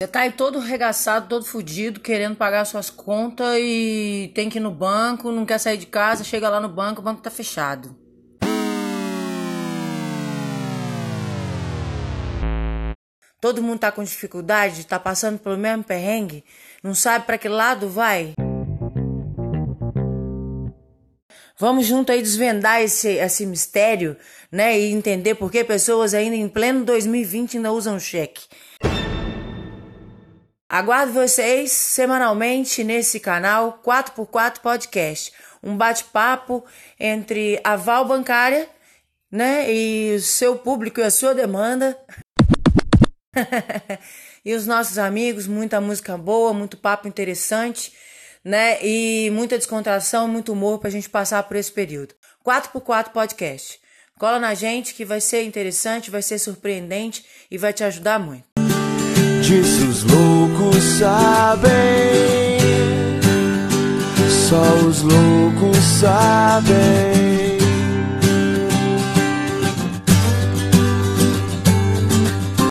Você tá aí todo regaçado, todo fudido, querendo pagar suas contas e tem que ir no banco, não quer sair de casa, chega lá no banco, o banco tá fechado. Todo mundo tá com dificuldade, tá passando pelo mesmo perrengue, não sabe para que lado vai. Vamos junto aí desvendar esse, esse mistério, né? E entender por que pessoas ainda em pleno 2020 ainda usam cheque. Aguardo vocês semanalmente nesse canal 4x4 Podcast. Um bate-papo entre a Val Bancária, né? E o seu público e a sua demanda. e os nossos amigos, muita música boa, muito papo interessante né? E muita descontração, muito humor pra gente passar por esse período. 4x4 Podcast. Cola na gente que vai ser interessante, vai ser surpreendente e vai te ajudar muito. Disso os loucos sabem, só os loucos sabem.